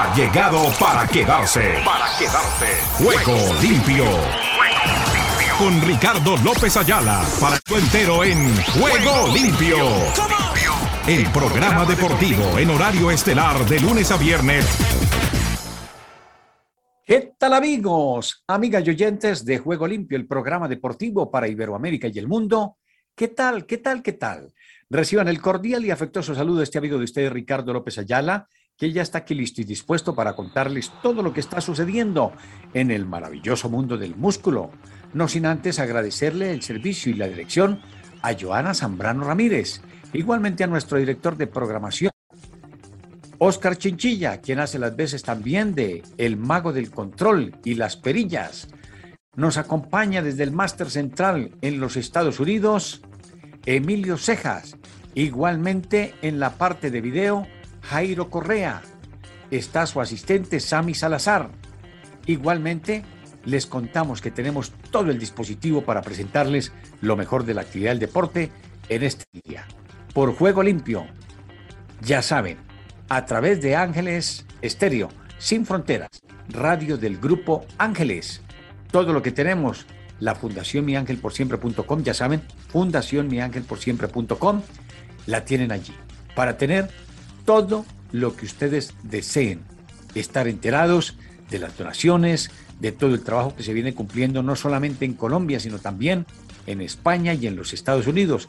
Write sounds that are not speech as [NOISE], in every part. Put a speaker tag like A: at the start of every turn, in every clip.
A: ha llegado para quedarse. Para quedarse. Juego limpio. Con Ricardo López Ayala para tu entero en Juego limpio. El programa deportivo en horario estelar de lunes a viernes.
B: ¿Qué tal amigos, amigas y oyentes de Juego Limpio, el programa deportivo para Iberoamérica y el mundo? ¿Qué tal, qué tal, qué tal? Reciban el cordial y afectuoso saludo de este amigo de ustedes, Ricardo López Ayala, que ya está aquí listo y dispuesto para contarles todo lo que está sucediendo en el maravilloso mundo del músculo. No sin antes agradecerle el servicio y la dirección a Joana Zambrano Ramírez, igualmente a nuestro director de programación, Oscar Chinchilla, quien hace las veces también de El Mago del Control y las Perillas. Nos acompaña desde el Máster Central en los Estados Unidos, Emilio Cejas. Igualmente en la parte de video, Jairo Correa. Está su asistente Sami Salazar. Igualmente, les contamos que tenemos todo el dispositivo para presentarles lo mejor de la actividad del deporte en este día. Por juego limpio, ya saben, a través de Ángeles Estéreo, sin fronteras, radio del grupo Ángeles. Todo lo que tenemos la Fundación Siempre.com, ya saben, Fundación Siempre.com, la tienen allí para tener todo lo que ustedes deseen, estar enterados de las donaciones, de todo el trabajo que se viene cumpliendo no solamente en Colombia, sino también en España y en los Estados Unidos,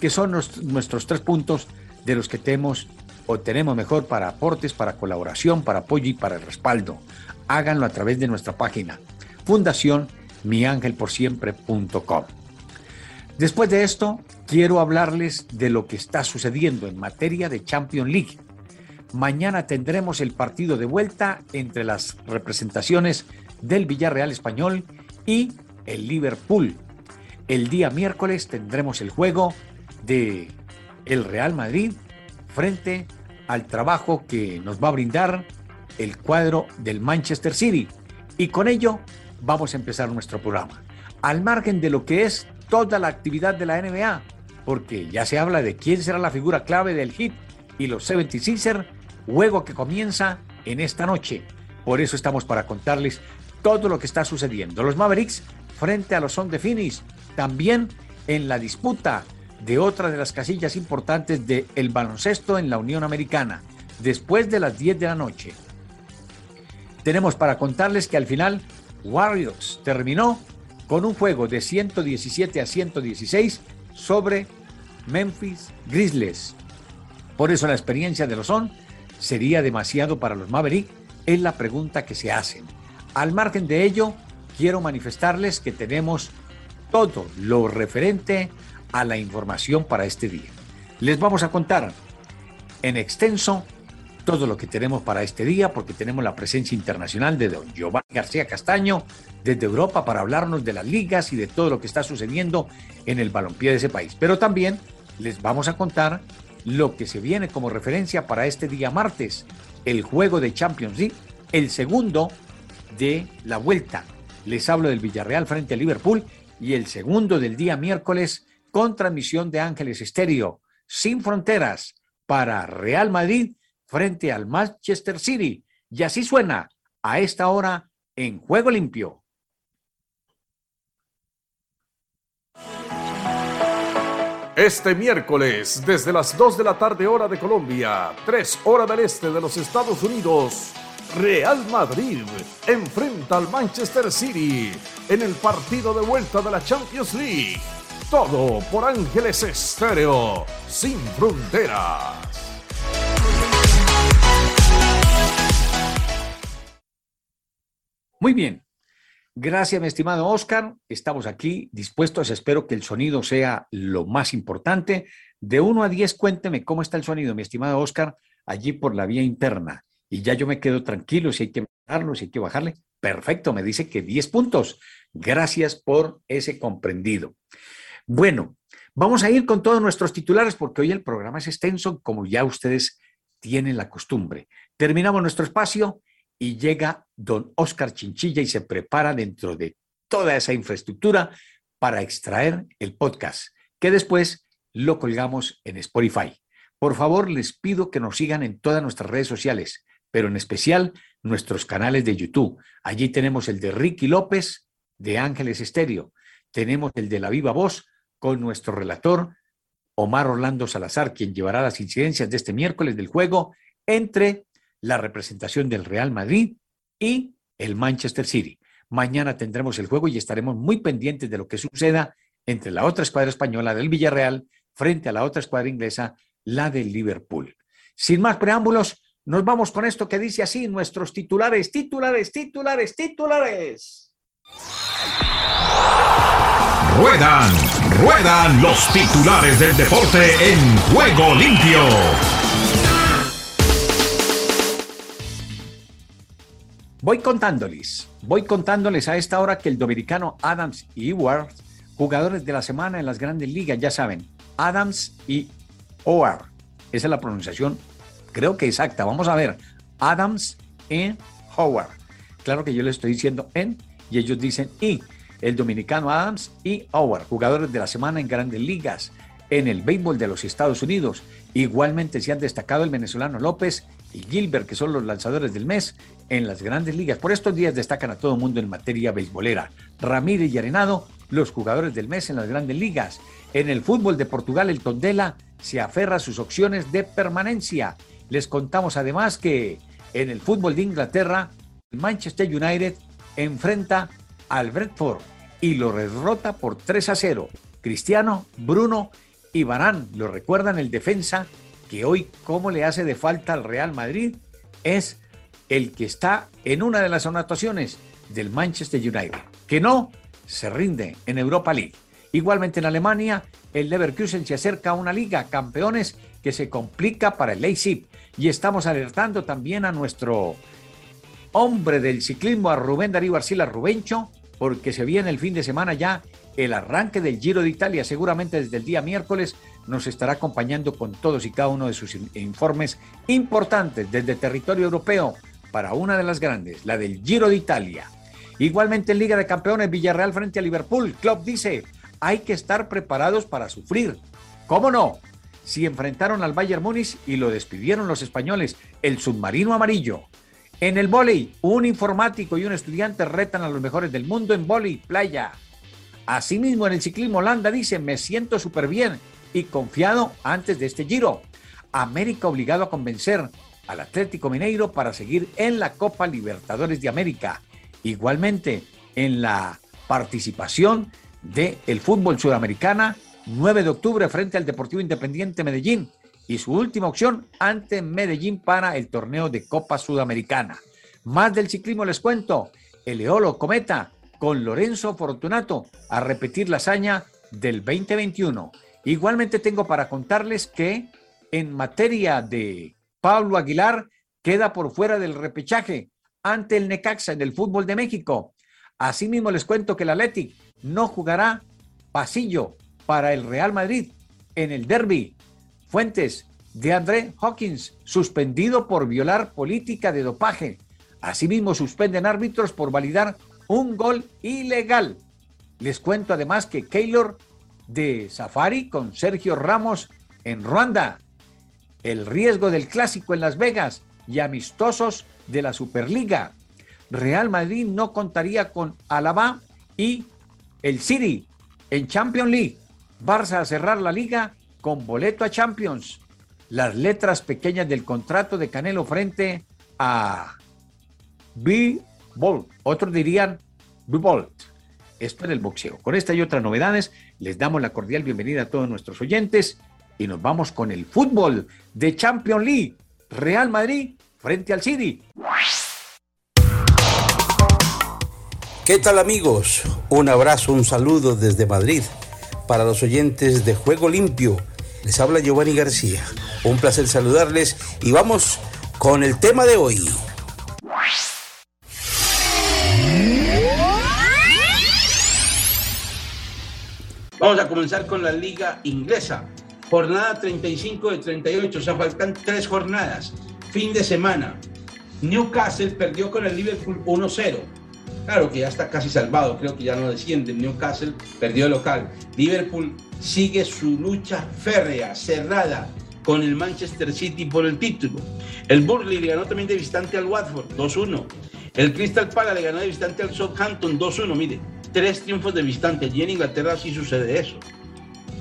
B: que son nuestros tres puntos de los que tenemos o tenemos mejor para aportes, para colaboración, para apoyo y para el respaldo. Háganlo a través de nuestra página Fundación miangelporsiempre.com. Después de esto, quiero hablarles de lo que está sucediendo en materia de Champions League. Mañana tendremos el partido de vuelta entre las representaciones del Villarreal Español y el Liverpool. El día miércoles tendremos el juego de el Real Madrid frente al trabajo que nos va a brindar el cuadro del Manchester City. Y con ello vamos a empezar nuestro programa. Al margen de lo que es toda la actividad de la NBA, porque ya se habla de quién será la figura clave del hit y los 76ers, juego que comienza en esta noche. Por eso estamos para contarles todo lo que está sucediendo. Los Mavericks frente a los Son de Phoenix, también en la disputa de otra de las casillas importantes del el baloncesto en la Unión Americana, después de las 10 de la noche. Tenemos para contarles que al final Warriors terminó con un juego de 117 a 116 sobre Memphis Grizzlies. Por eso la experiencia de los Son sería demasiado para los Maverick, es la pregunta que se hacen. Al margen de ello, quiero manifestarles que tenemos todo lo referente a la información para este día. Les vamos a contar en extenso todo lo que tenemos para este día, porque tenemos la presencia internacional de don Giovanni García Castaño desde Europa para hablarnos de las ligas y de todo lo que está sucediendo en el balompié de ese país. Pero también les vamos a contar lo que se viene como referencia para este día martes, el juego de Champions League, el segundo de la vuelta. Les hablo del Villarreal frente a Liverpool y el segundo del día miércoles con transmisión de Ángeles Estéreo, sin fronteras, para Real Madrid frente al Manchester City. Y así suena a esta hora en Juego Limpio.
A: Este miércoles, desde las 2 de la tarde hora de Colombia, 3 horas del este de los Estados Unidos, Real Madrid enfrenta al Manchester City en el partido de vuelta de la Champions League. Todo por Ángeles Estéreo, sin fronteras.
B: Muy bien. Gracias, mi estimado Oscar. Estamos aquí dispuestos. Espero que el sonido sea lo más importante. De 1 a 10, cuénteme cómo está el sonido, mi estimado Oscar, allí por la vía interna. Y ya yo me quedo tranquilo si hay que bajarlo, si hay que bajarle. Perfecto, me dice que 10 puntos. Gracias por ese comprendido. Bueno, vamos a ir con todos nuestros titulares porque hoy el programa es extenso, como ya ustedes tienen la costumbre. Terminamos nuestro espacio y llega don Oscar Chinchilla y se prepara dentro de toda esa infraestructura para extraer el podcast, que después lo colgamos en Spotify. Por favor, les pido que nos sigan en todas nuestras redes sociales, pero en especial nuestros canales de YouTube. Allí tenemos el de Ricky López de Ángeles Estéreo. Tenemos el de La Viva Voz con nuestro relator Omar Orlando Salazar, quien llevará las incidencias de este miércoles del juego entre la representación del Real Madrid y el Manchester City. Mañana tendremos el juego y estaremos muy pendientes de lo que suceda entre la otra escuadra española del Villarreal frente a la otra escuadra inglesa, la del Liverpool. Sin más preámbulos, nos vamos con esto que dice así nuestros titulares, titulares, titulares, titulares.
A: Ruedan, ruedan los titulares del deporte en juego limpio.
B: Voy contándoles, voy contándoles a esta hora que el dominicano Adams y Ewart, jugadores de la semana en las grandes ligas, ya saben, Adams y Owar, esa es la pronunciación creo que exacta. Vamos a ver. Adams y Howard. Claro que yo le estoy diciendo en y ellos dicen y. El dominicano Adams y Howard, jugadores de la semana en grandes ligas en el béisbol de los Estados Unidos. Igualmente se han destacado el venezolano López y Gilbert, que son los lanzadores del mes en las grandes ligas. Por estos días destacan a todo el mundo en materia beisbolera. Ramírez y Arenado, los jugadores del mes en las grandes ligas. En el fútbol de Portugal, el Tondela se aferra a sus opciones de permanencia. Les contamos además que en el fútbol de Inglaterra, Manchester United enfrenta al Brentford y lo derrota por 3 a 0. Cristiano, Bruno y Barán lo recuerdan el defensa que hoy cómo le hace de falta al Real Madrid es el que está en una de las anotaciones del Manchester United, que no se rinde en Europa League. Igualmente en Alemania, el Leverkusen se acerca a una liga campeones que se complica para el Leipzig. Y estamos alertando también a nuestro hombre del ciclismo, a Rubén Darío Arcila Rubencho, porque se viene el fin de semana ya el arranque del Giro de Italia. Seguramente desde el día miércoles nos estará acompañando con todos y cada uno de sus informes importantes desde territorio europeo para una de las grandes, la del Giro de Italia. Igualmente en Liga de Campeones, Villarreal frente a Liverpool. Club dice, hay que estar preparados para sufrir. ¿Cómo no? si enfrentaron al Bayern Múnich y lo despidieron los españoles, el submarino amarillo. En el vóley, un informático y un estudiante retan a los mejores del mundo en vóley playa. Asimismo, en el ciclismo Holanda dice, me siento súper bien y confiado antes de este giro. América obligado a convencer al Atlético Mineiro para seguir en la Copa Libertadores de América. Igualmente, en la participación del el fútbol sudamericana 9 de octubre frente al Deportivo Independiente Medellín y su última opción ante Medellín para el torneo de Copa Sudamericana. Más del ciclismo les cuento, el Eolo Cometa con Lorenzo Fortunato a repetir la hazaña del 2021. Igualmente tengo para contarles que en materia de Pablo Aguilar queda por fuera del repechaje ante el Necaxa en el fútbol de México. Asimismo les cuento que el Athletic no jugará pasillo para el Real Madrid en el derby. Fuentes de André Hawkins, suspendido por violar política de dopaje. Asimismo, suspenden árbitros por validar un gol ilegal. Les cuento además que Keylor de Safari con Sergio Ramos en Ruanda. El riesgo del clásico en Las Vegas y amistosos de la Superliga. Real Madrid no contaría con Alaba y el City en Champions League. Barça a cerrar la liga con boleto a Champions. Las letras pequeñas del contrato de Canelo frente a B-Bolt. Otros dirían B-Bolt. Esto en el boxeo. Con esta y otras novedades, les damos la cordial bienvenida a todos nuestros oyentes y nos vamos con el fútbol de Champions League. Real Madrid frente al City.
C: ¿Qué tal amigos? Un abrazo, un saludo desde Madrid para los oyentes de Juego Limpio. Les habla Giovanni García. Un placer saludarles y vamos con el tema de hoy. Comenzar con la liga inglesa. Jornada 35 de 38, o sea, faltan tres jornadas. Fin de semana. Newcastle perdió con el Liverpool 1-0. Claro que ya está casi salvado, creo que ya no desciende. Newcastle perdió local. Liverpool sigue su lucha férrea, cerrada, con el Manchester City por el título. El Burnley le ganó también de visitante al Watford 2-1. El Crystal Palace le ganó de visitante al Southampton 2-1. Mire, tres triunfos de visitante. Allí en Inglaterra sí sucede eso.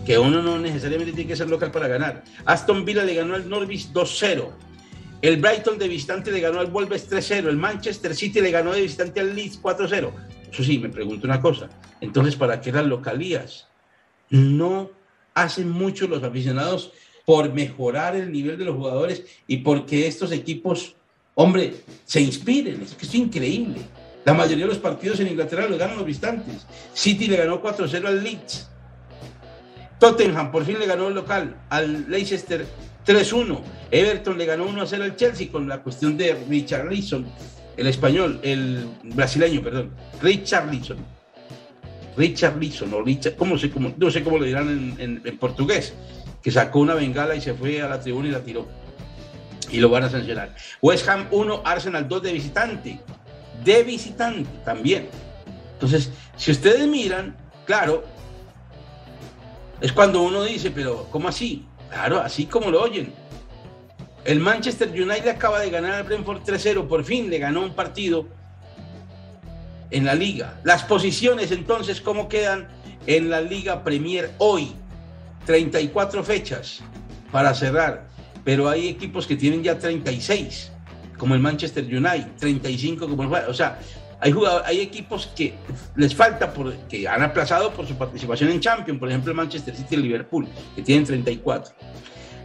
C: Que uno no necesariamente tiene que ser local para ganar. Aston Villa le ganó al Norwich 2-0. El Brighton de visitante le ganó al Wolves 3-0. El Manchester City le ganó de visitante al Leeds 4-0. Eso sí, me pregunto una cosa. Entonces, ¿para qué las localías? No hacen mucho los aficionados por mejorar el nivel de los jugadores y porque estos equipos, hombre, se inspiren. Es que es increíble. La mayoría de los partidos en Inglaterra los ganan los visitantes. City le ganó 4-0 al Leeds. Tottenham por fin le ganó el local al Leicester 3-1. Everton le ganó 1-0 al Chelsea con la cuestión de Richard Leeson, el español, el brasileño, perdón. Richard Leeson. Richard Leeson, o Richard, ¿cómo sé, cómo, no sé cómo lo dirán en, en portugués, que sacó una bengala y se fue a la tribuna y la tiró. Y lo van a sancionar. West Ham 1, Arsenal 2 de visitante. De visitante también. Entonces, si ustedes miran, claro, es cuando uno dice, pero ¿cómo así? Claro, así como lo oyen. El Manchester United acaba de ganar al Brentford 3-0, por fin le ganó un partido en la liga. Las posiciones entonces, ¿cómo quedan en la Liga Premier hoy? 34 fechas para cerrar, pero hay equipos que tienen ya 36, como el Manchester United, 35 como el... O sea, hay, hay equipos que les falta, por, que han aplazado por su participación en Champions, por ejemplo el Manchester City y el Liverpool, que tienen 34.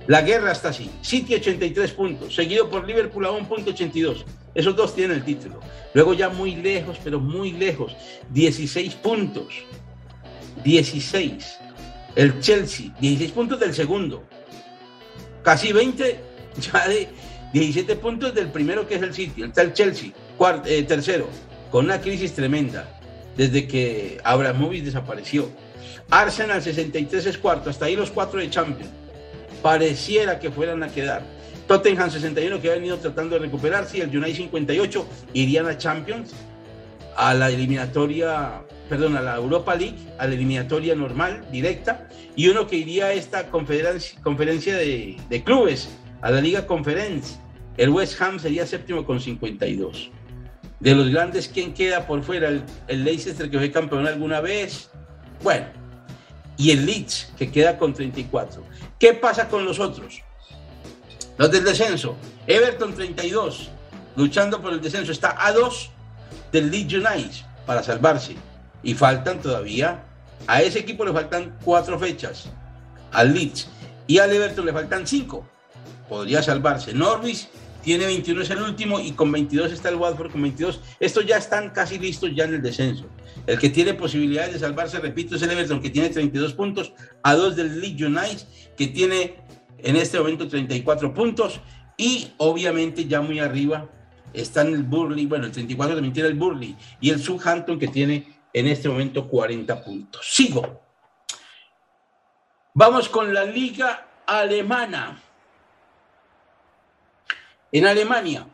C: La guerra está así. City 83 puntos, seguido por Liverpool a 1.82. Esos dos tienen el título. Luego ya muy lejos, pero muy lejos. 16 puntos. 16. El Chelsea, 16 puntos del segundo. Casi 20 [LAUGHS] ya de 17 puntos del primero que es el City. Está el Chelsea, eh, tercero, con una crisis tremenda desde que Abramovich desapareció. Arsenal 63 es cuarto, hasta ahí los cuatro de Champions pareciera que fueran a quedar. Tottenham 61 que ha venido tratando de recuperarse y el United 58 irían a Champions, a la eliminatoria, perdón, a la Europa League, a la eliminatoria normal, directa, y uno que iría a esta conferencia de, clubes, a la Liga Conference. El West Ham sería séptimo con 52. De los grandes, ¿quién queda por fuera? El, Leicester que fue campeón alguna vez. Bueno, y el Leeds que queda con 34. ¿Qué pasa con los otros? Los del descenso. Everton 32, luchando por el descenso. Está a dos del Leeds United para salvarse. Y faltan todavía, a ese equipo le faltan cuatro fechas. Al Leeds. Y al Everton le faltan cinco. Podría salvarse. Norwich tiene 21, es el último, y con 22 está el Watford con 22. Estos ya están casi listos ya en el descenso. El que tiene posibilidades de salvarse, repito, es el Everton, que tiene 32 puntos, a dos del Leeds United, que tiene en este momento 34 puntos, y obviamente ya muy arriba están el Burley, bueno, el 34 también tiene el Burley, y el Southampton, que tiene en este momento 40 puntos. Sigo. Vamos con la liga alemana. En Alemania,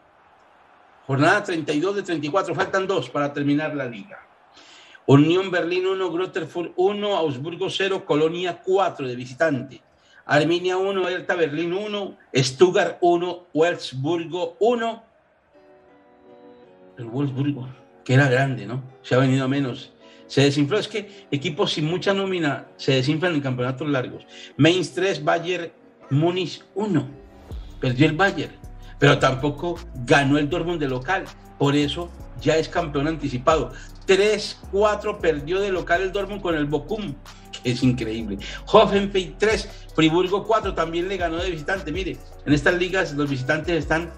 C: jornada 32 de 34, faltan dos para terminar la liga. Unión Berlín 1, Grotterfurt 1, Augsburgo 0, Colonia 4 de visitante. Arminia 1, Hertha Berlín 1, Stuttgart 1, Wolfsburgo 1. El Wolfsburgo, que era grande, ¿no? Se ha venido a menos. Se desinfló. Es que equipos sin mucha nómina se desinflan en campeonatos largos. Mainz 3, Bayer Múnich 1. Perdió el Bayer pero tampoco ganó el Dortmund de local. Por eso ya es campeón anticipado. 3-4 perdió de local el Dortmund con el Bochum, que es increíble. Hoffenheim 3, Friburgo 4 también le ganó de visitante. Mire, en estas ligas los visitantes están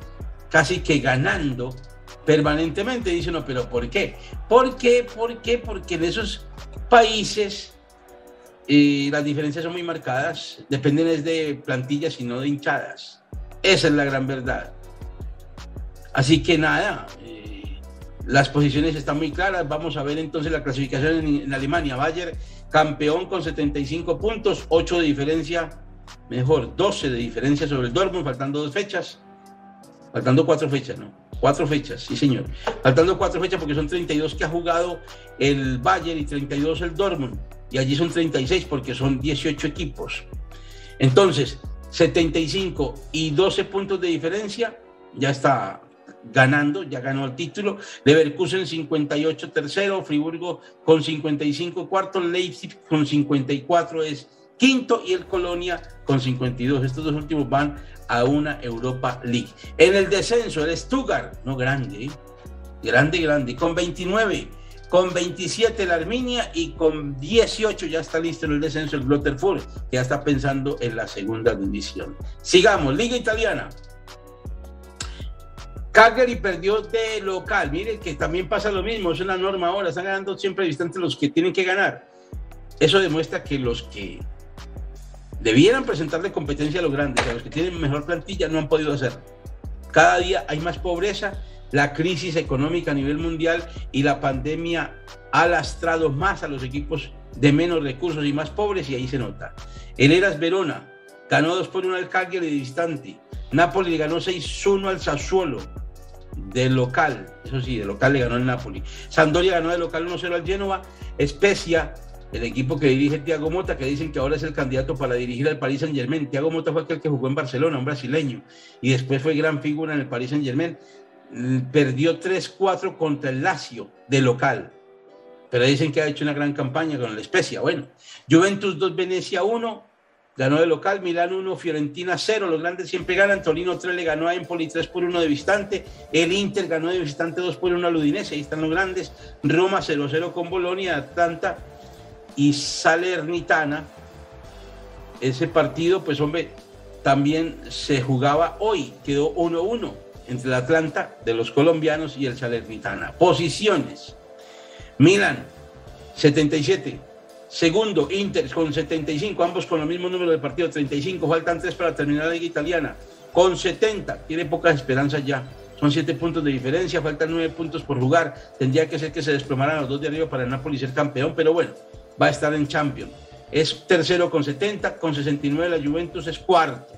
C: casi que ganando permanentemente. Dice uno, pero ¿por qué? ¿Por qué? ¿Por qué? Porque en esos países eh, las diferencias son muy marcadas, dependen de plantillas y no de hinchadas. Esa es la gran verdad. Así que nada, eh, las posiciones están muy claras. Vamos a ver entonces la clasificación en, Alemania. Bayer, campeón con 75 puntos, 8 de diferencia, mejor, 12 de diferencia sobre el Dortmund, faltando dos fechas. Faltando cuatro fechas, ¿no? Cuatro fechas, sí señor. Faltando cuatro fechas porque son 32 que ha jugado el Bayern y 32 el Dortmund. Y allí son 36 porque son 18 equipos. Entonces, 75 y 12 puntos de diferencia, ya está ganando, ya ganó el título. Leverkusen 58 tercero, Friburgo con 55 cuarto, Leipzig con 54 es quinto y el Colonia con 52. Estos dos últimos van a una Europa League. En el descenso, el Stuttgart, no grande, ¿eh? grande, grande, con 29. Con 27 la Arminia y con 18 ya está listo en el descenso el Glotterford, que ya está pensando en la segunda división. Sigamos, Liga Italiana. Cagliari perdió de local. Miren que también pasa lo mismo, es una norma ahora. Están ganando siempre distantes los que tienen que ganar. Eso demuestra que los que debieran presentarle competencia a los grandes, a los que tienen mejor plantilla, no han podido hacerlo. Cada día hay más pobreza, la crisis económica a nivel mundial y la pandemia ha lastrado más a los equipos de menos recursos y más pobres y ahí se nota. El Eras Verona ganó 2 por 1 al Cagliari de distante. Napoli ganó 6-1 al Sassuolo de local, eso sí, de local le ganó el Napoli. Sampdoria ganó de local 1-0 al Genoa. Spezia, el equipo que dirige Thiago Mota, que dicen que ahora es el candidato para dirigir al Paris Saint Germain. Thiago Mota fue aquel que jugó en Barcelona, un brasileño, y después fue gran figura en el Paris Saint Germain. Perdió 3-4 contra el Lazio de local, pero dicen que ha hecho una gran campaña con el Spezia. Bueno, Juventus 2, Venecia 1, ganó de local, Milán 1, Fiorentina 0, los grandes siempre ganan, Torino 3 le ganó a Empoli 3 por 1 de visitante, el Inter ganó de visitante 2 por 1 a Ludinese, ahí están los grandes, Roma 0-0 con Bolonia, Atlanta y Salernitana, ese partido pues hombre, también se jugaba hoy, quedó 1-1 entre el Atlanta de los colombianos y el Salernitana. Posiciones, Milán 77, Segundo, Inter con 75, ambos con el mismo número de partidos, 35. Faltan tres para terminar la liga italiana. Con 70, tiene pocas esperanzas ya. Son siete puntos de diferencia, faltan nueve puntos por jugar. Tendría que ser que se desplomaran los dos de arriba para el Napoli ser campeón, pero bueno, va a estar en Champions. Es tercero con 70, con 69 la Juventus es cuarto.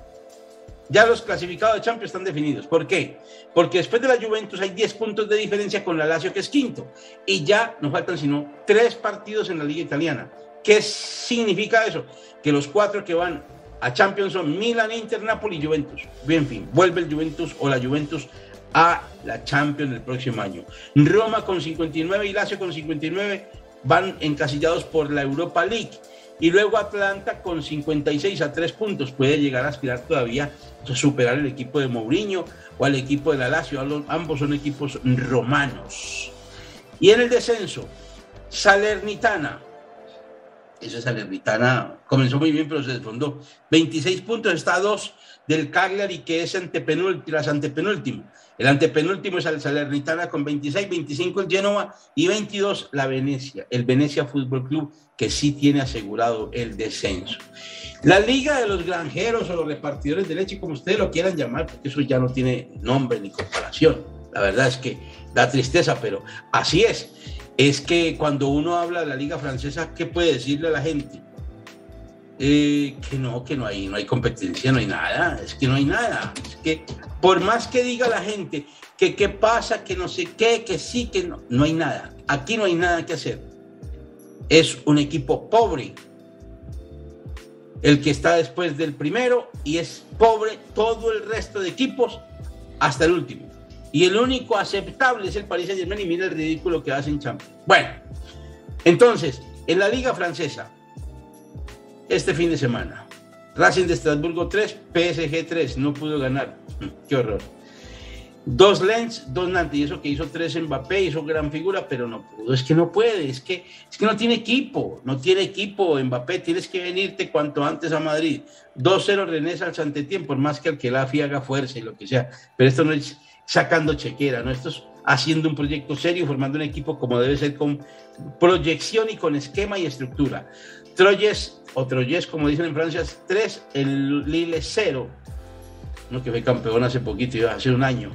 C: Ya los clasificados de Champions están definidos. ¿Por qué? Porque después de la Juventus hay 10 puntos de diferencia con la Lazio, que es quinto. Y ya no faltan sino tres partidos en la Liga Italiana. ¿Qué significa eso? Que los cuatro que van a Champions son Milan, Inter, Napoli y Juventus. Bien, fin, vuelve el Juventus o la Juventus a la Champions el próximo año. Roma con 59 y Lazio con 59 van encasillados por la Europa League. Y luego Atlanta con 56 a 3 puntos puede llegar a aspirar todavía a superar el equipo de Mourinho o al equipo de la Lazio. Ambos son equipos romanos. Y en el descenso, Salernitana esa Salernitana comenzó muy bien, pero se desfondó. 26 puntos, está a dos del Cagliari, que es antepenúltimo, las antepenúltimo. El antepenúltimo es el Salernitana con 26, 25 el Genoa y 22 la Venecia, el Venecia Fútbol Club, que sí tiene asegurado el descenso. La Liga de los Granjeros o los repartidores de leche, como ustedes lo quieran llamar, porque eso ya no tiene nombre ni comparación. La verdad es que da tristeza, pero así es es que cuando uno habla de la liga francesa, ¿qué puede decirle a la gente? Eh, que no, que no hay, no hay competencia, no hay nada, es que no hay nada. Es que por más que diga la gente que qué pasa, que no sé qué, que sí, que no, no hay nada. Aquí no hay nada que hacer. Es un equipo pobre el que está después del primero y es pobre todo el resto de equipos hasta el último. Y el único aceptable es el Paris Saint Germain y mira el ridículo que hacen Champions. Bueno, entonces, en la Liga Francesa, este fin de semana, Racing de Estrasburgo 3, PSG 3, no pudo ganar. [CLEARS THROAT] Qué horror. Dos Lens, dos Nantes, y eso que hizo tres Mbappé, hizo gran figura, pero no pudo. Es que no puede, es que, es que no tiene equipo, no tiene equipo Mbappé, tienes que venirte cuanto antes a Madrid. 2-0 René al Santetiempo, por más que el que la haga fuerza y lo que sea. Pero esto no es, sacando chequera, ¿no? Esto es haciendo un proyecto serio, formando un equipo como debe ser con proyección y con esquema y estructura. Troyes, o Troyes, como dicen en Francia, es 3, el Lille 0, ¿no? que fue campeón hace poquito, hace un año,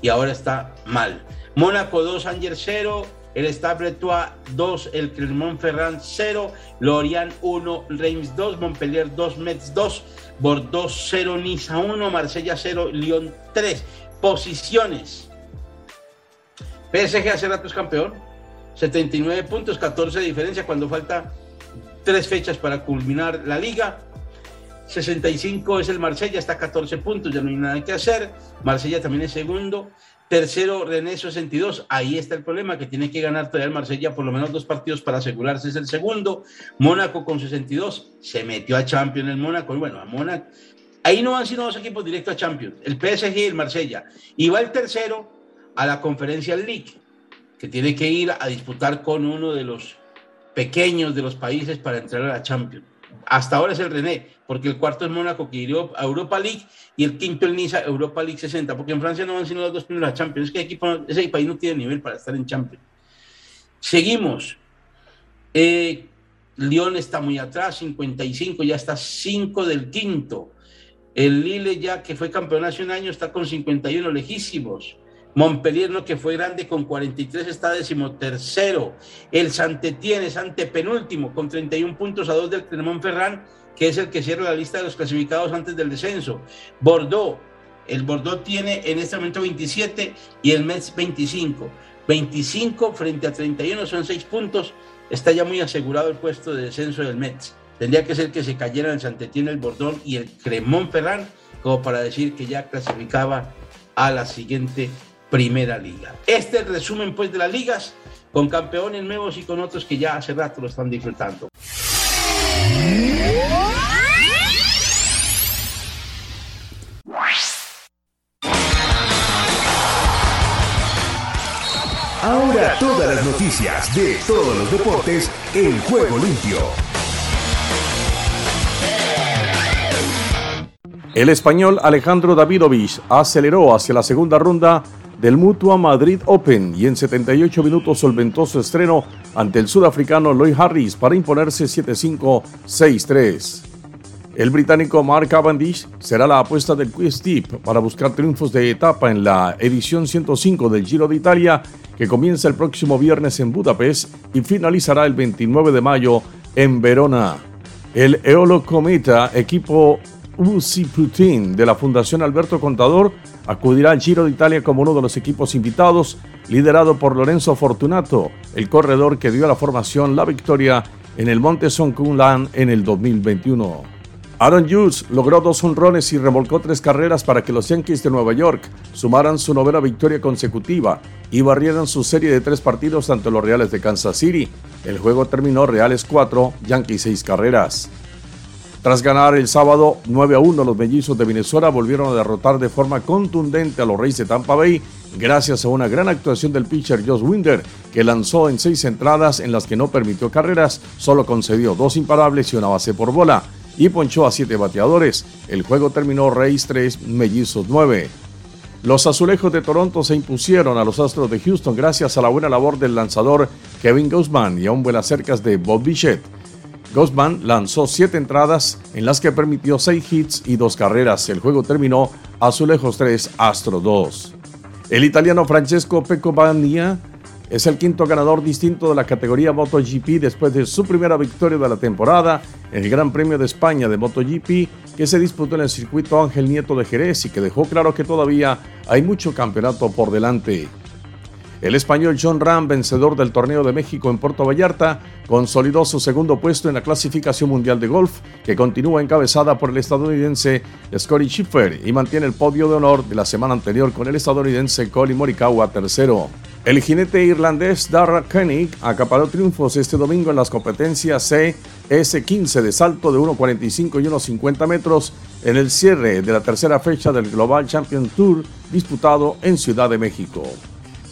C: y ahora está mal. Mónaco 2, Angers 0, el Stade 2, el Clermont-Ferrand 0, Lorient 1, Reims 2, Montpellier 2, Metz 2, Bordeaux 0, Niza 1, Marsella 0, Lyon 3 posiciones. PSG hace rato es campeón, 79 puntos, 14 de diferencia cuando falta tres fechas para culminar la liga. 65 es el Marsella, está a 14 puntos, ya no hay nada que hacer. Marsella también es segundo. Tercero, René 62. Ahí está el problema, que tiene que ganar todavía el Marsella por lo menos dos partidos para asegurarse. Es el segundo. Mónaco con 62. Se metió a Champions el Mónaco. Bueno, a Mónaco. Ahí no van sino dos equipos directos a Champions, el PSG y el Marsella. Y va el tercero a la Conferencia League, que tiene que ir a disputar con uno de los pequeños de los países para entrar a la Champions. Hasta ahora es el René, porque el cuarto es Mónaco que irá a Europa League y el quinto el Niza, Europa League 60, porque en Francia no van sino los dos primeros a Champions. Es que equipo, ese país no tiene nivel para estar en Champions. Seguimos. Eh, Lyon está muy atrás, 55, ya está 5 del quinto. El Lille ya que fue campeón hace un año está con 51 lejísimos. Montpellier, no, que fue grande con 43, está decimotercero. El Santetiene es antepenúltimo con 31 puntos a dos del Clermont Ferrand, que es el que cierra la lista de los clasificados antes del descenso. Bordeaux, el Bordeaux tiene en este momento 27 y el Metz 25. 25 frente a 31 son 6 puntos. Está ya muy asegurado el puesto de descenso del Metz. Tendría que ser que se cayeran el Santetiene, el Bordeaux y el Clermont Ferrand, como para decir que ya clasificaba a la siguiente Primera Liga. Este es el resumen pues de las ligas, con campeones nuevos y con otros que ya hace rato lo están disfrutando.
A: Ahora todas las noticias de todos los deportes en juego limpio. El español Alejandro Davidovich aceleró hacia la segunda ronda del Mutua Madrid Open y en 78 minutos solventó su estreno ante el sudafricano Lloyd Harris para imponerse 7-5-6-3. El británico Mark Cavendish será la apuesta del Quiz Tip para buscar triunfos de etapa en la edición 105 del Giro de Italia que comienza el próximo viernes en Budapest y finalizará el 29 de mayo en Verona. El Eolo Cometa, equipo UCI Putin de la Fundación Alberto Contador, acudirá al Giro de Italia como uno de los equipos invitados, liderado por Lorenzo Fortunato, el corredor que dio a la formación la victoria en el Monte Lan en el 2021. Aaron Hughes logró dos honrones y remolcó tres carreras para que los Yankees de Nueva York sumaran su novena victoria consecutiva y barrieran su serie de tres partidos ante los Reales de Kansas City. El juego terminó Reales 4, Yankees 6 carreras. Tras ganar el sábado 9 a 1, los mellizos de Venezuela volvieron a derrotar de forma contundente a los Reyes de Tampa Bay gracias a una gran actuación del pitcher Josh Winder, que lanzó en seis entradas en las que no permitió carreras, solo concedió dos imparables y una base por bola y ponchó a siete bateadores. El juego terminó Reyes 3, Mellizos 9. Los azulejos de Toronto se impusieron a los Astros de Houston gracias a la buena labor del lanzador Kevin Guzman y a un buenas cercas de Bob Bichette. Gosman lanzó siete entradas en las que permitió seis hits y dos carreras. El juego terminó Azulejos 3, Astro 2. El italiano Francesco Pecovania es el quinto ganador distinto de la categoría MotoGP después de su primera victoria de la temporada en el Gran Premio de España de MotoGP que se disputó en el circuito Ángel Nieto de Jerez y que dejó claro que todavía hay mucho campeonato por delante. El español John Ram, vencedor del Torneo de México en Puerto Vallarta, consolidó su segundo puesto en la clasificación mundial de golf, que continúa encabezada por el estadounidense Scotty Schiffer y mantiene el podio de honor de la semana anterior con el estadounidense Colin Morikawa tercero. El jinete irlandés Darragh Koenig acaparó triunfos este domingo en las competencias C S15 de salto de 1.45 y 1.50 metros en el cierre de la tercera fecha del Global Champion Tour disputado en Ciudad de México.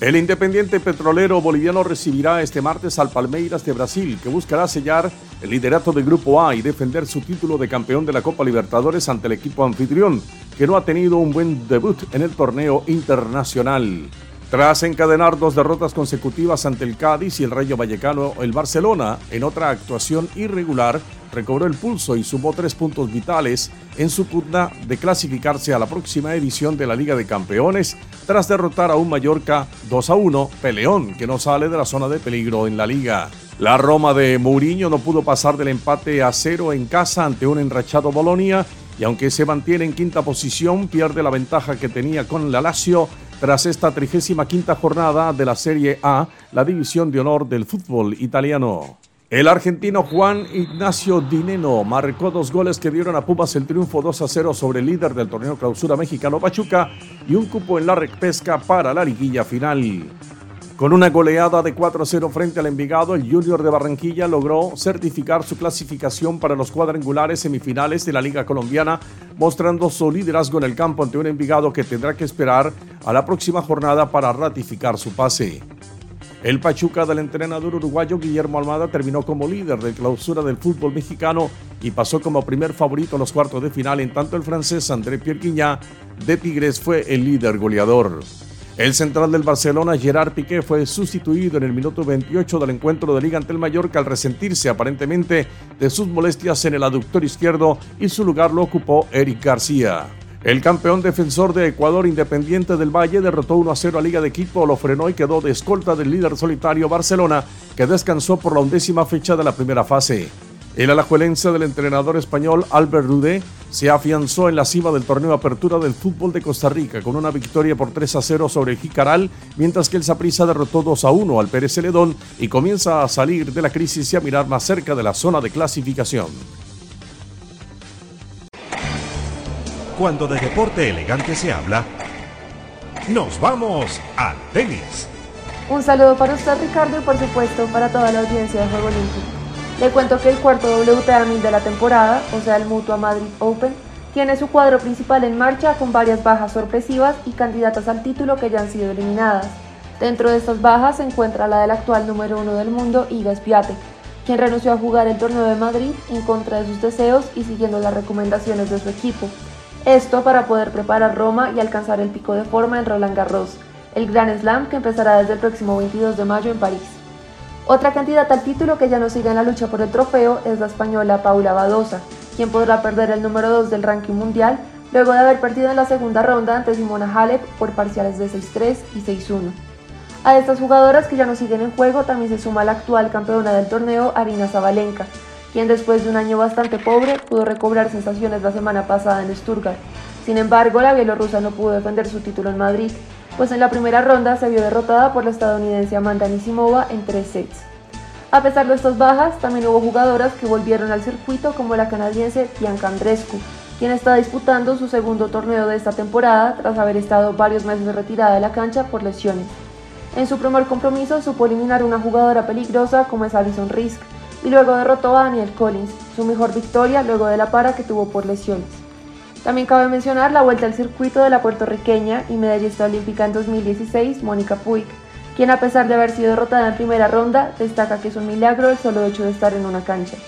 A: El Independiente Petrolero Boliviano recibirá este martes al Palmeiras de Brasil, que buscará sellar el liderato del Grupo A y defender su título de campeón de la Copa Libertadores ante el equipo anfitrión, que no ha tenido un buen debut en el torneo internacional. Tras encadenar dos derrotas consecutivas ante el Cádiz y el Rayo Vallecano, el Barcelona, en otra actuación irregular, recobró el pulso y sumó tres puntos vitales en su pugna de clasificarse a la próxima edición de la Liga de Campeones tras derrotar a un Mallorca 2 a 1, peleón que no sale de la zona de peligro en la liga. La Roma de Mourinho no pudo pasar del empate a cero en casa ante un enrachado Bolonia y aunque se mantiene en quinta posición, pierde la ventaja que tenía con la Lazio tras esta 35 quinta jornada de la Serie A, la división de honor del fútbol italiano. El argentino Juan Ignacio Dineno marcó dos goles que dieron a Pumas el triunfo 2 a 0 sobre el líder del torneo clausura mexicano Pachuca y un cupo en la repesca para la liguilla final. Con una goleada de 4 a 0 frente al Envigado, el Junior de Barranquilla logró certificar su clasificación para los cuadrangulares semifinales de la Liga Colombiana, mostrando su liderazgo en el campo ante un Envigado que tendrá que esperar a la próxima jornada para ratificar su pase. El Pachuca del entrenador uruguayo Guillermo Almada terminó como líder de clausura del fútbol mexicano y pasó como primer favorito a los cuartos de final, en tanto el francés André Pierre de Tigres fue el líder goleador. El central del Barcelona, Gerard Piqué, fue sustituido en el minuto 28 del encuentro de liga ante el Mallorca al resentirse aparentemente de sus molestias en el aductor izquierdo y su lugar lo ocupó Eric García. El campeón defensor de Ecuador Independiente del Valle derrotó 1 a 0 a Liga de Quito, lo frenó y quedó de escolta del líder solitario Barcelona, que descansó por la undécima fecha de la primera fase. El alajuelense del entrenador español Albert Rudé se afianzó en la cima del torneo Apertura del fútbol de Costa Rica con una victoria por 3 a 0 sobre el Jicaral, mientras que el Saprissa derrotó 2 a 1 al Pérez Celedón y comienza a salir de la crisis y a mirar más cerca de la zona de clasificación.
D: Cuando de deporte elegante se habla, nos vamos al tenis.
E: Un saludo para usted Ricardo y por supuesto para toda la audiencia de Juego Limpio. Le cuento que el cuarto WTA 1000 de la temporada, o sea el Mutua Madrid Open, tiene su cuadro principal en marcha con varias bajas sorpresivas y candidatas al título que ya han sido eliminadas. Dentro de estas bajas se encuentra la del actual número uno del mundo, Iga Swiatek, quien renunció a jugar el torneo de Madrid en contra de sus deseos y siguiendo las recomendaciones de su equipo. Esto para poder preparar Roma y alcanzar el pico de forma en Roland Garros, el Grand Slam que empezará desde el próximo 22 de mayo en París. Otra candidata al título que ya no sigue en la lucha por el trofeo es la española Paula Badosa, quien podrá perder el número 2 del ranking mundial luego de haber perdido en la segunda ronda ante Simona Halep por parciales de 6-3 y 6-1. A estas jugadoras que ya no siguen en juego también se suma la actual campeona del torneo, Arina Zabalenka, quien después de un año bastante pobre pudo recobrar sensaciones la semana pasada en Stuttgart. Sin embargo, la bielorrusa no pudo defender su título en Madrid, pues en la primera ronda se vio derrotada por la estadounidense Amanda Anisimova en tres sets. A pesar de estas bajas, también hubo jugadoras que volvieron al circuito como la canadiense Bianca Andrescu, quien está disputando su segundo torneo de esta temporada tras haber estado varios meses retirada de la cancha por lesiones. En su primer compromiso supo eliminar una jugadora peligrosa como es Alison Risk, y luego derrotó a Daniel Collins, su mejor victoria luego de la para que tuvo por lesiones. También cabe mencionar la vuelta al circuito de la puertorriqueña y medallista olímpica en 2016, Mónica Puig, quien a pesar de haber sido derrotada en primera ronda, destaca que es un milagro el solo hecho de estar en una cancha.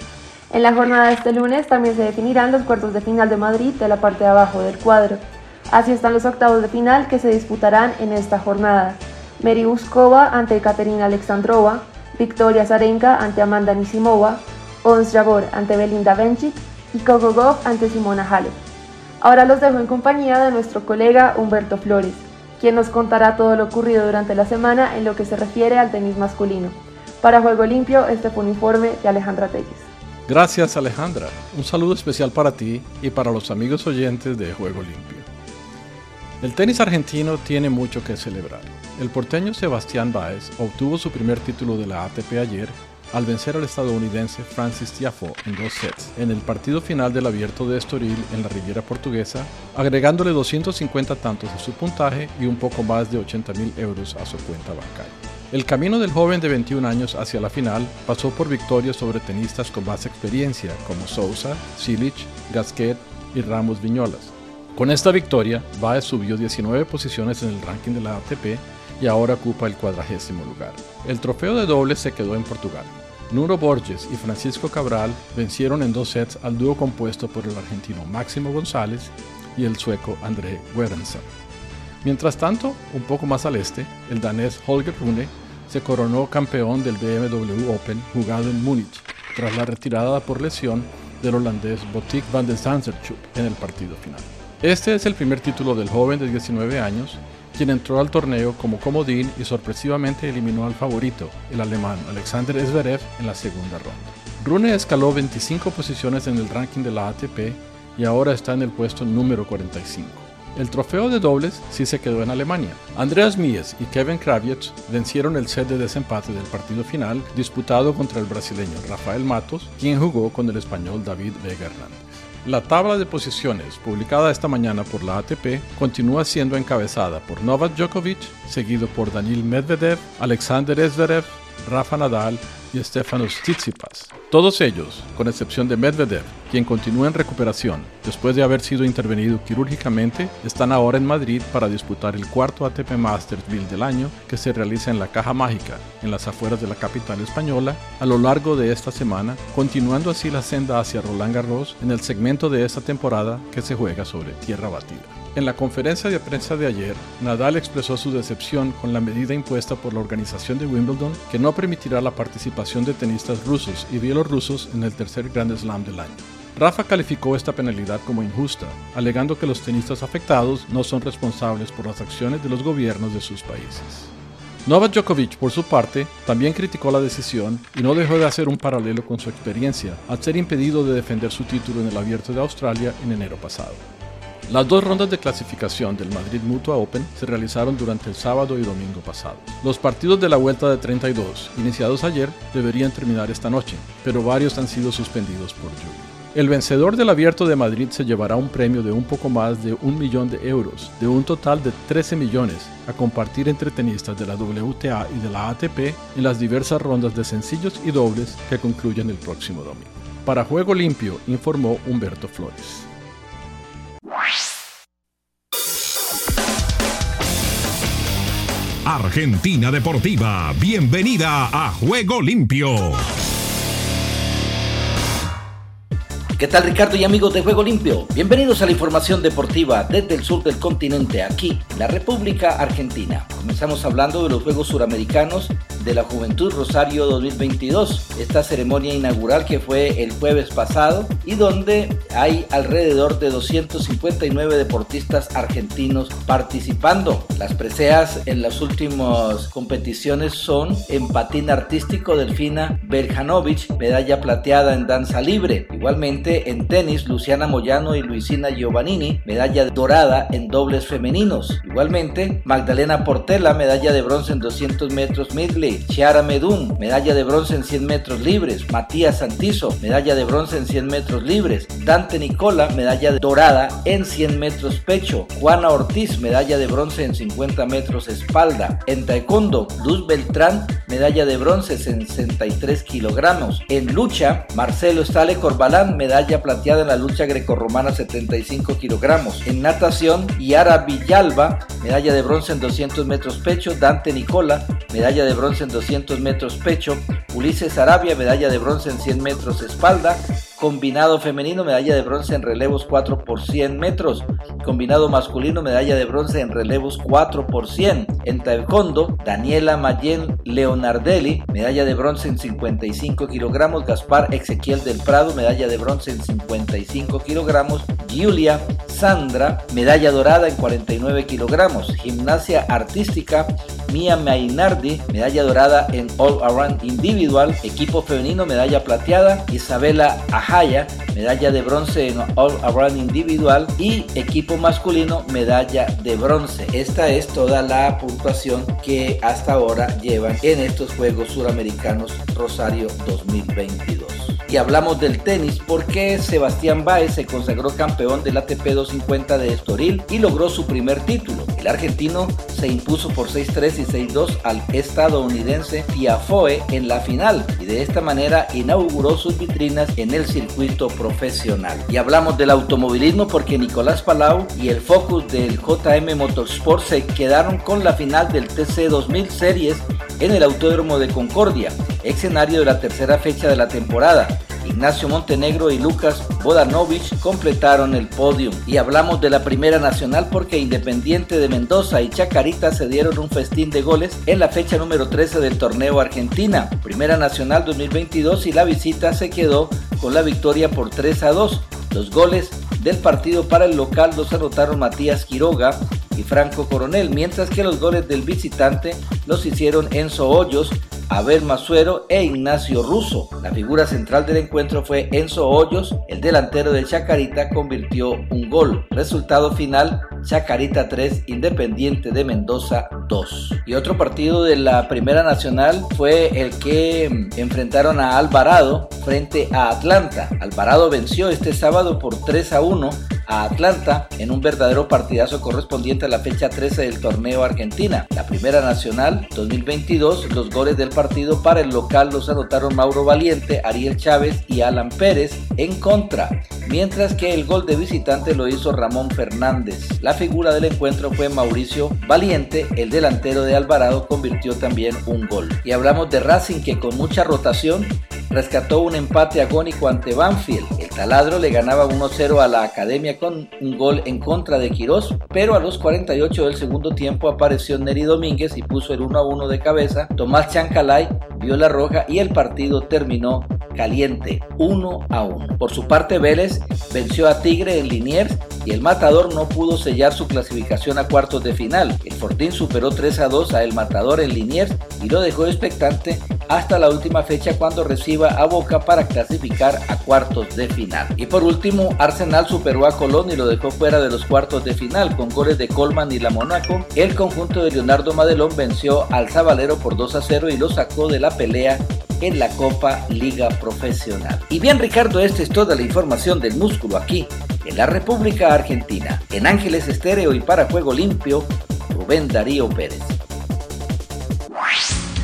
E: En la jornada de este lunes también se definirán los cuartos de final de Madrid de la parte de abajo del cuadro. Así están los octavos de final que se disputarán en esta jornada. Mary Uskova ante Katerina Alexandrova, Victoria Zarenka ante Amanda Nisimova, Ons Jabor ante Belinda Bencic y Coco ante Simona Halep. Ahora los dejo en compañía de nuestro colega Humberto Flores, quien nos contará todo lo ocurrido durante la semana en lo que se refiere al tenis masculino. Para Juego Limpio, este fue un informe de Alejandra Telles.
F: Gracias Alejandra. Un saludo especial para ti y para los amigos oyentes de Juego Limpio. El tenis argentino tiene mucho que celebrar. El porteño Sebastián Baez obtuvo su primer título de la ATP ayer al vencer al estadounidense Francis Tiafoe en dos sets en el partido final del Abierto de Estoril en la Riviera Portuguesa, agregándole 250 tantos a su puntaje y un poco más de 80 mil euros a su cuenta bancaria. El camino del joven de 21 años hacia la final pasó por victorias sobre tenistas con más experiencia como Sousa, Silic, Gasquet y Ramos Viñolas. Con esta victoria, Baez subió 19 posiciones en el ranking de la ATP y ahora ocupa el cuadragésimo lugar. El trofeo de doble se quedó en Portugal. Nuro Borges y Francisco Cabral vencieron en dos sets al dúo compuesto por el argentino Máximo González y el sueco André Werensen. Mientras tanto, un poco más al este, el danés Holger Rune se coronó campeón del BMW Open jugado en Múnich, tras la retirada por lesión del holandés Botik van den Sansertschuk en el partido final. Este es el primer título del joven de 19 años quien entró al torneo como comodín y sorpresivamente eliminó al favorito, el alemán Alexander Zverev, en la segunda ronda. Rune escaló 25 posiciones en el ranking de la ATP y ahora está en el puesto número 45. El trofeo de dobles sí se quedó en Alemania. Andreas Mies y Kevin Kravietz vencieron el set de desempate del partido final disputado contra el brasileño Rafael Matos, quien jugó con el español David Vega Hernández. La tabla de posiciones publicada esta mañana por la ATP continúa siendo encabezada por Novak Djokovic, seguido por Daniil Medvedev, Alexander Zverev, Rafa Nadal y Stefanos Tsitsipas. Todos ellos, con excepción de Medvedev, quien continúa en recuperación después de haber sido intervenido quirúrgicamente, están ahora en Madrid para disputar el cuarto ATP Masters 1000 del año que se realiza en la Caja Mágica, en las afueras de la capital española, a lo largo de esta semana, continuando así la senda hacia Roland Garros en el segmento de esta temporada que se juega sobre tierra batida. En la conferencia de prensa de ayer, Nadal expresó su decepción con la medida impuesta por la organización de Wimbledon que no permitirá la participación de tenistas rusos y bielorrusos en el tercer Grand Slam del año. Rafa calificó esta penalidad como injusta, alegando que los tenistas afectados no son responsables por las acciones de los gobiernos de sus países. Novak Djokovic, por su parte, también criticó la decisión y no dejó de hacer un paralelo con su experiencia al ser impedido de defender su título en el Abierto de Australia en enero pasado. Las dos rondas de clasificación del Madrid Mutua Open se realizaron durante el sábado y domingo pasado. Los partidos de la vuelta de 32, iniciados ayer, deberían terminar esta noche, pero varios han sido suspendidos por lluvia. El vencedor del Abierto de Madrid se llevará un premio de un poco más de un millón de euros, de un total de 13 millones, a compartir entre tenistas de la WTA y de la ATP en las diversas rondas de sencillos y dobles que concluyen el próximo domingo. Para Juego Limpio, informó Humberto Flores.
D: Argentina Deportiva, bienvenida a Juego Limpio.
G: ¿Qué tal Ricardo y amigos de Juego Limpio? Bienvenidos a la información deportiva desde el sur del continente, aquí la República Argentina. Comenzamos hablando de los Juegos Suramericanos de la Juventud Rosario 2022, esta ceremonia inaugural que fue el jueves pasado y donde hay alrededor de 259 deportistas argentinos participando. Las preseas en las últimas competiciones son en patín artístico Delfina Berjanovic, medalla plateada en danza libre. Igualmente en tenis Luciana Moyano y Luisina Giovannini, medalla dorada en dobles femeninos. Igualmente Magdalena Portela, medalla de bronce en 200 metros medley Chiara Medún, medalla de bronce en 100 metros libres, Matías Santizo, medalla de bronce en 100 metros libres, Dante Nicola, medalla dorada en 100 metros pecho, Juana Ortiz, medalla de bronce en 50 metros espalda, en taekwondo, Luz Beltrán, medalla de bronce en 63 kilogramos, en lucha, Marcelo Stale Corbalán, medalla plateada en la lucha grecorromana 75 kilogramos, en natación, Yara Villalba, medalla de bronce en 200 metros pecho, Dante Nicola, medalla de bronce en 200 metros pecho, Ulises Arabia, medalla de bronce en 100 metros espalda, Combinado femenino, medalla de bronce en relevos 4 por 100 metros. Combinado masculino, medalla de bronce en relevos 4 por 100. En taekwondo, Daniela Mayen Leonardelli, medalla de bronce en 55 kilogramos. Gaspar Ezequiel del Prado, medalla de bronce en 55 kilogramos. Giulia Sandra, medalla dorada en 49 kilogramos. Gimnasia artística, Mia Mainardi, medalla dorada en All Around Individual. Equipo femenino, medalla plateada. Isabela Ajaya, medalla de bronce en All Around Individual. Y equipo masculino, medalla de bronce. Esta es toda la puntuación que hasta ahora llevan en estos Juegos Suramericanos Rosario 2022. Y hablamos del tenis porque Sebastián Baez se consagró campeón del ATP 250 de Estoril y logró su primer título. El argentino se impuso por 6-3 y 6-2 al estadounidense Tiafoe en la final y de esta manera inauguró sus vitrinas en el circuito profesional. Y hablamos del automovilismo porque Nicolás Palau y el Focus del JM Motorsport se quedaron con la final del TC 2000 Series en el Autódromo de Concordia, escenario de la tercera fecha de la temporada. Ignacio Montenegro y Lucas Bodanovich completaron el podio. Y hablamos de la Primera Nacional porque Independiente de Mendoza y Chacarita se dieron un festín de goles en la fecha número 13 del torneo Argentina. Primera Nacional 2022 y la visita se quedó con la victoria por 3 a 2. Los goles del partido para el local los anotaron Matías Quiroga y Franco Coronel, mientras que los goles del visitante los hicieron Enzo Hoyos, Abel Masuero e Ignacio Russo. La figura central del encuentro fue Enzo Hoyos, el delantero de Chacarita convirtió un gol. Resultado final, Chacarita 3, Independiente de Mendoza 2. Y otro partido de la Primera Nacional fue el que mm, enfrentaron a Alvarado frente a Atlanta. Alvarado venció este sábado por 3 a 1 a Atlanta en un verdadero partidazo correspondiente a la fecha 13 del torneo Argentina. La Primera Nacional 2022, los goles del partido para el local los anotaron Mauro Valiente, Ariel Chávez y Alan Pérez en contra, mientras que el gol de visitante lo hizo Ramón Fernández. Figura del encuentro fue Mauricio Valiente, el delantero de Alvarado convirtió también un gol. Y hablamos de Racing que con mucha rotación rescató un empate agónico ante Banfield. El taladro le ganaba 1-0 a la Academia con un gol en contra de Quirós, pero a los 48 del segundo tiempo apareció Neri Domínguez y puso el 1-1 de cabeza. Tomás Chancalay vio la roja y el partido terminó caliente, 1 a 1. Por su parte, Vélez venció a Tigre en Liniers y el Matador no pudo sellar su clasificación a cuartos de final. El Fortín superó 3 a 2 a El Matador en Liniers y lo dejó expectante hasta la última fecha cuando a Boca para clasificar a cuartos de final. Y por último, Arsenal superó a Colón y lo dejó fuera de los cuartos de final con goles de Colman y la Monaco. El conjunto de Leonardo Madelón venció al Zabalero por 2 a 0 y lo sacó de la pelea en la Copa Liga Profesional. Y bien Ricardo, esta es toda la información del músculo aquí, en la República Argentina. En Ángeles Estéreo y para Juego Limpio, Rubén Darío Pérez.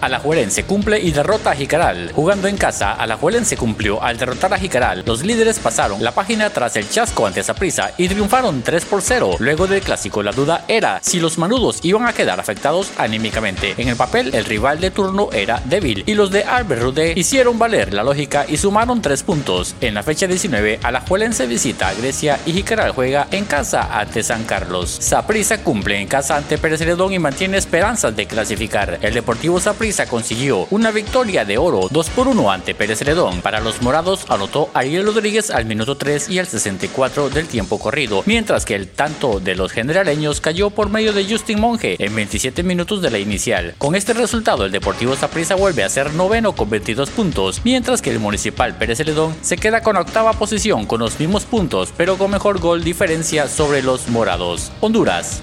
H: Alajuelense cumple y derrota a Jicaral. Jugando en casa, Alajuelense cumplió al derrotar a Jicaral. Los líderes pasaron la página tras el chasco ante Saprissa y triunfaron 3 por 0. Luego del clásico, la duda era si los manudos iban a quedar afectados anímicamente. En el papel, el rival de turno era débil y los de Albert Rude hicieron valer la lógica y sumaron 3 puntos. En la fecha 19, Alajuelense visita a Grecia y Jicaral juega en casa ante San Carlos. Saprissa cumple en casa ante Pérez Redón y mantiene esperanzas de clasificar. El Deportivo Saprissa consiguió una victoria de oro 2 por 1 ante Pérez Redón. Para los morados anotó Ariel Rodríguez al minuto 3 y al 64 del tiempo corrido, mientras que el tanto de los generaleños cayó por medio de Justin Monge en 27 minutos de la inicial. Con este resultado el Deportivo Saprissa vuelve a ser noveno con 22 puntos, mientras que el Municipal Pérez Redón se queda con octava posición con los mismos puntos, pero con mejor gol diferencia sobre los morados. Honduras.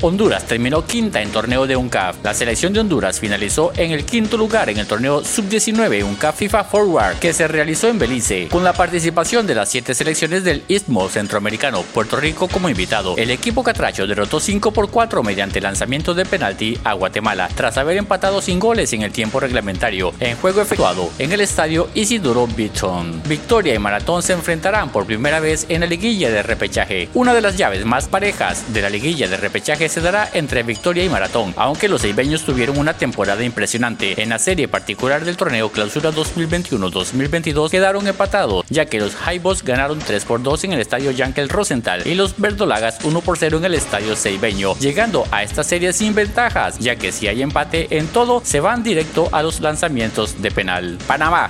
H: Honduras terminó quinta en torneo de UNCAF. La selección de Honduras finalizó en el quinto lugar en el torneo sub-19 UNCAF FIFA Forward que se realizó en Belice, con la participación de las siete selecciones del Istmo Centroamericano, Puerto Rico como invitado. El equipo catracho derrotó 5 por 4 mediante lanzamiento de penalti a Guatemala, tras haber empatado sin goles en el tiempo reglamentario, en juego efectuado en el estadio Isidoro Beaton. Victoria y Maratón se enfrentarán por primera vez en la liguilla de repechaje, una de las llaves más parejas de la liguilla de repechaje se dará entre Victoria y Maratón, aunque los seibeños tuvieron una temporada impresionante. En la serie particular del torneo Clausura 2021-2022 quedaron empatados, ya que los Jaibos ganaron 3 por 2 en el estadio Yankel Rosenthal y los Verdolagas 1 por 0 en el estadio Seibeño, llegando a esta serie sin ventajas, ya que si hay empate en todo, se van directo a los lanzamientos de penal. Panamá.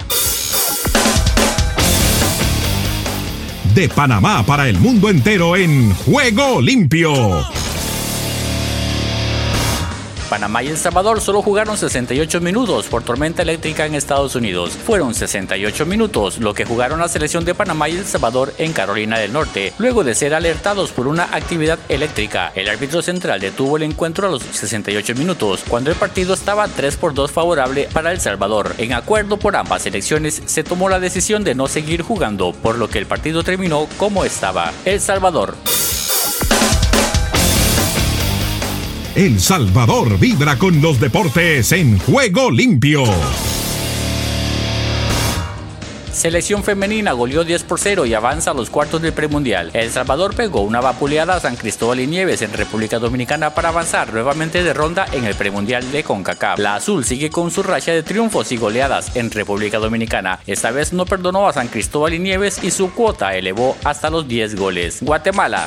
D: De Panamá para el mundo entero en Juego Limpio.
H: Panamá y El Salvador solo jugaron 68 minutos por tormenta eléctrica en Estados Unidos. Fueron 68 minutos lo que jugaron la selección de Panamá y El Salvador en Carolina del Norte, luego de ser alertados por una actividad eléctrica. El árbitro central detuvo el encuentro a los 68 minutos, cuando el partido estaba 3 por 2 favorable para El Salvador. En acuerdo por ambas selecciones, se tomó la decisión de no seguir jugando, por lo que el partido terminó como estaba. El Salvador.
D: El Salvador vibra con los deportes en juego limpio.
H: Selección femenina goleó 10 por 0 y avanza a los cuartos del premundial. El Salvador pegó una vapuleada a San Cristóbal y Nieves en República Dominicana para avanzar nuevamente de ronda en el premundial de CONCACAF. La Azul sigue con su racha de triunfos y goleadas en República Dominicana. Esta vez no perdonó a San Cristóbal y Nieves y su cuota elevó hasta los 10 goles. Guatemala.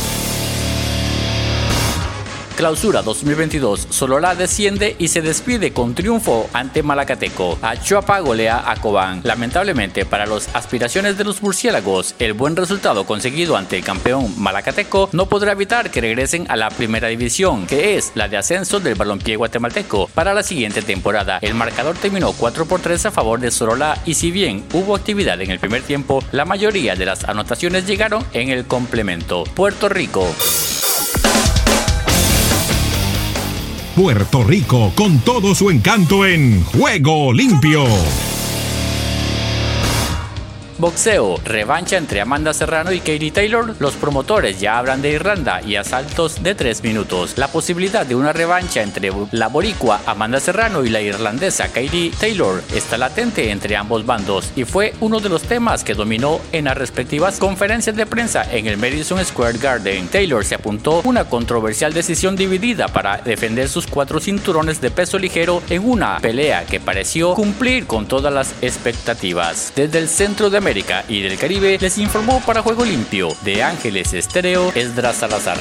H: Clausura 2022, Sololá desciende y se despide con triunfo ante Malacateco. Achuapa golea a Cobán. Lamentablemente para las aspiraciones de los murciélagos, el buen resultado conseguido ante el campeón Malacateco no podrá evitar que regresen a la primera división, que es la de ascenso del balompié guatemalteco para la siguiente temporada. El marcador terminó 4 por 3 a favor de Sololá y si bien hubo actividad en el primer tiempo, la mayoría de las anotaciones llegaron en el complemento. Puerto Rico.
D: Puerto Rico con todo su encanto en Juego Limpio.
H: Boxeo, revancha entre Amanda Serrano y Katie Taylor. Los promotores ya hablan de Irlanda y asaltos de 3 minutos. La posibilidad de una revancha entre la boricua Amanda Serrano y la irlandesa Katie Taylor está latente entre ambos bandos y fue uno de los temas que dominó en las respectivas conferencias de prensa en el Madison Square Garden. Taylor se apuntó una controversial decisión dividida para defender sus cuatro cinturones de peso ligero en una pelea que pareció cumplir con todas las expectativas. Desde el centro de Y del Caribe, les informó para Juego Limpio de Ángeles Estéreo Esdras Salazar.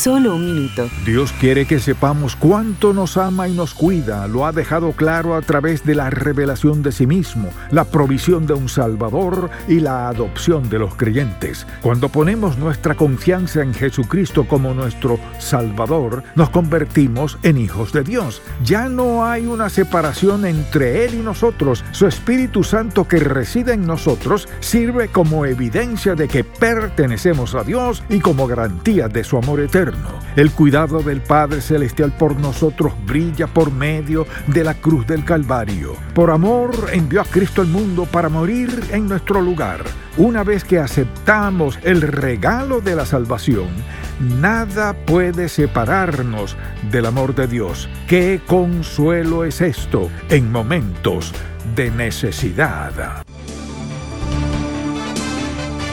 I: Solo un minuto.
J: Dios quiere que sepamos cuánto nos ama y nos cuida. Lo ha dejado claro a través de la revelación de sí mismo, la provisión de un Salvador y la adopción de los creyentes. Cuando ponemos nuestra confianza en Jesucristo como nuestro Salvador, nos convertimos en hijos de Dios. Ya no hay una separación entre Él y nosotros. Su Espíritu Santo que reside en nosotros sirve como evidencia de que pertenecemos a Dios y como garantía de su amor El cuidado del Padre Celestial por nosotros brilla por medio de la cruz del Calvario. Por amor envió a Cristo al mundo para morir en nuestro lugar. Una vez que aceptamos el regalo de la salvación, nada puede separarnos del amor de Dios. ¡Qué consuelo es esto en momentos de necesidad!